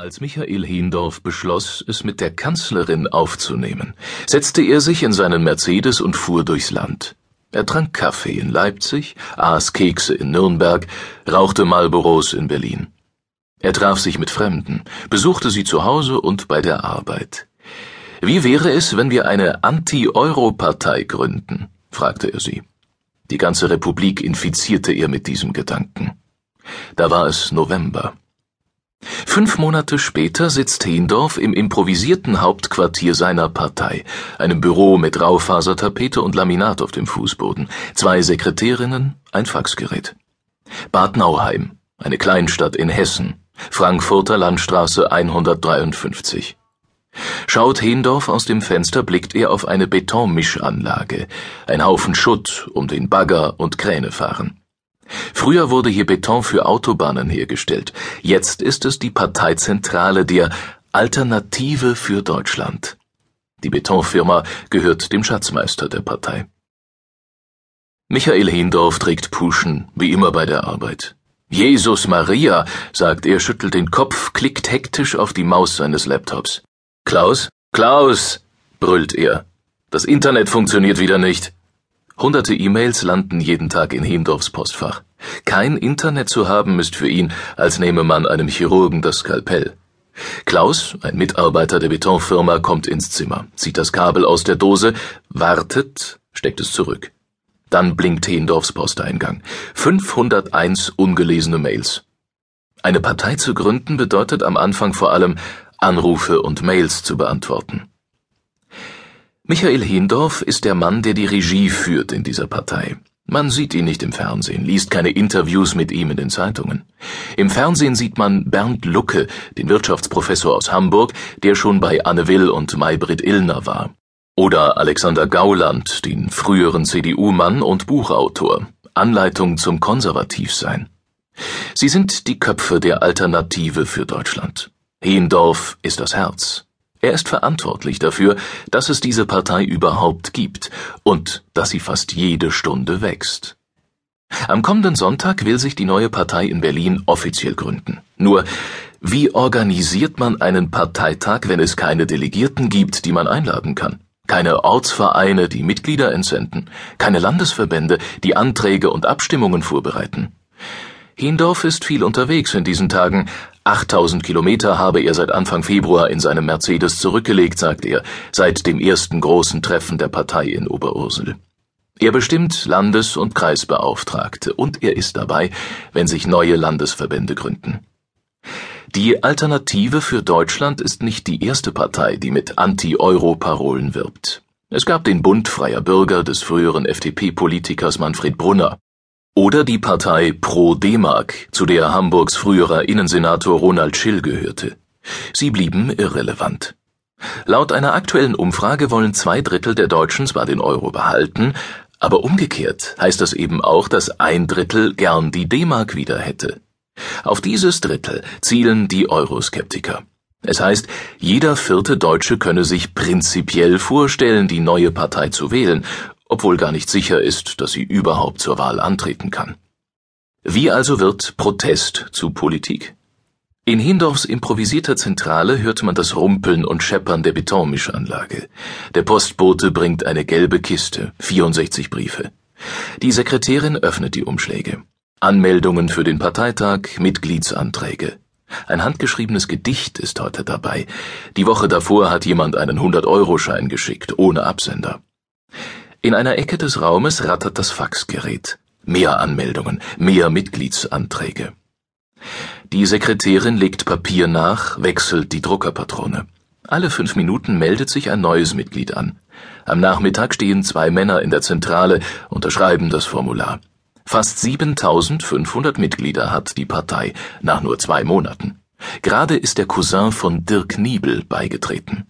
Als Michael Hiendorf beschloss, es mit der Kanzlerin aufzunehmen, setzte er sich in seinen Mercedes und fuhr durchs Land. Er trank Kaffee in Leipzig, aß Kekse in Nürnberg, rauchte Marlboros in Berlin. Er traf sich mit Fremden, besuchte sie zu Hause und bei der Arbeit. Wie wäre es, wenn wir eine Anti-Euro-Partei gründen? fragte er sie. Die ganze Republik infizierte er mit diesem Gedanken. Da war es November. Fünf Monate später sitzt Heendorf im improvisierten Hauptquartier seiner Partei, einem Büro mit Raufasertapete und Laminat auf dem Fußboden, zwei Sekretärinnen, ein Faxgerät. Bad Nauheim, eine Kleinstadt in Hessen, Frankfurter Landstraße 153. Schaut Heendorf aus dem Fenster, blickt er auf eine Betonmischanlage, ein Haufen Schutt, um den Bagger und Kräne fahren. Früher wurde hier Beton für Autobahnen hergestellt, jetzt ist es die Parteizentrale der Alternative für Deutschland. Die Betonfirma gehört dem Schatzmeister der Partei. Michael Hindorf trägt Puschen, wie immer bei der Arbeit. Jesus Maria, sagt er, schüttelt den Kopf, klickt hektisch auf die Maus seines Laptops. Klaus? Klaus! brüllt er. Das Internet funktioniert wieder nicht. Hunderte E-Mails landen jeden Tag in Hindorfs Postfach. Kein Internet zu haben ist für ihn, als nehme man einem Chirurgen das Skalpell. Klaus, ein Mitarbeiter der Betonfirma, kommt ins Zimmer, zieht das Kabel aus der Dose, wartet, steckt es zurück. Dann blinkt Hendorfs Posteingang. 501 ungelesene Mails. Eine Partei zu gründen bedeutet am Anfang vor allem, Anrufe und Mails zu beantworten. Michael Hindorf ist der Mann, der die Regie führt in dieser Partei. Man sieht ihn nicht im Fernsehen, liest keine Interviews mit ihm in den Zeitungen. Im Fernsehen sieht man Bernd Lucke, den Wirtschaftsprofessor aus Hamburg, der schon bei Anne Will und Maybrit Illner war. Oder Alexander Gauland, den früheren CDU-Mann und Buchautor. Anleitung zum Konservativsein. Sie sind die Köpfe der Alternative für Deutschland. Hendorf ist das Herz. Er ist verantwortlich dafür, dass es diese Partei überhaupt gibt und dass sie fast jede Stunde wächst. Am kommenden Sonntag will sich die neue Partei in Berlin offiziell gründen. Nur, wie organisiert man einen Parteitag, wenn es keine Delegierten gibt, die man einladen kann? Keine Ortsvereine, die Mitglieder entsenden, keine Landesverbände, die Anträge und Abstimmungen vorbereiten. Hindorf ist viel unterwegs in diesen Tagen. 8000 Kilometer habe er seit Anfang Februar in seinem Mercedes zurückgelegt, sagt er, seit dem ersten großen Treffen der Partei in Oberursel. Er bestimmt Landes- und Kreisbeauftragte und er ist dabei, wenn sich neue Landesverbände gründen. Die Alternative für Deutschland ist nicht die erste Partei, die mit Anti-Euro-Parolen wirbt. Es gab den Bund freier Bürger des früheren FDP-Politikers Manfred Brunner. Oder die Partei Pro D-Mark, zu der Hamburgs früherer Innensenator Ronald Schill gehörte. Sie blieben irrelevant. Laut einer aktuellen Umfrage wollen zwei Drittel der Deutschen zwar den Euro behalten, aber umgekehrt heißt das eben auch, dass ein Drittel gern die D-Mark wieder hätte. Auf dieses Drittel zielen die Euroskeptiker. Es heißt, jeder vierte Deutsche könne sich prinzipiell vorstellen, die neue Partei zu wählen, obwohl gar nicht sicher ist, dass sie überhaupt zur Wahl antreten kann. Wie also wird Protest zu Politik? In Hindorfs improvisierter Zentrale hört man das Rumpeln und Scheppern der Betonmischanlage. Der Postbote bringt eine gelbe Kiste, 64 Briefe. Die Sekretärin öffnet die Umschläge. Anmeldungen für den Parteitag, Mitgliedsanträge. Ein handgeschriebenes Gedicht ist heute dabei. Die Woche davor hat jemand einen 100-Euro-Schein geschickt, ohne Absender. In einer Ecke des Raumes rattert das Faxgerät. Mehr Anmeldungen, mehr Mitgliedsanträge. Die Sekretärin legt Papier nach, wechselt die Druckerpatrone. Alle fünf Minuten meldet sich ein neues Mitglied an. Am Nachmittag stehen zwei Männer in der Zentrale, unterschreiben das Formular. Fast 7500 Mitglieder hat die Partei nach nur zwei Monaten. Gerade ist der Cousin von Dirk Niebel beigetreten.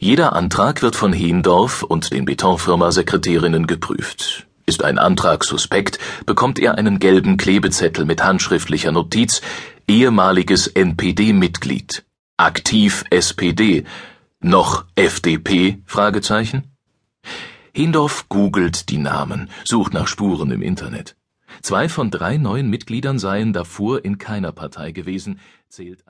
Jeder Antrag wird von Heendorf und den Betonfirma-Sekretärinnen geprüft. Ist ein Antrag suspekt, bekommt er einen gelben Klebezettel mit handschriftlicher Notiz ehemaliges NPD-Mitglied, aktiv SPD, noch FDP? Fragezeichen. Heendorf googelt die Namen, sucht nach Spuren im Internet. Zwei von drei neuen Mitgliedern seien davor in keiner Partei gewesen, zählt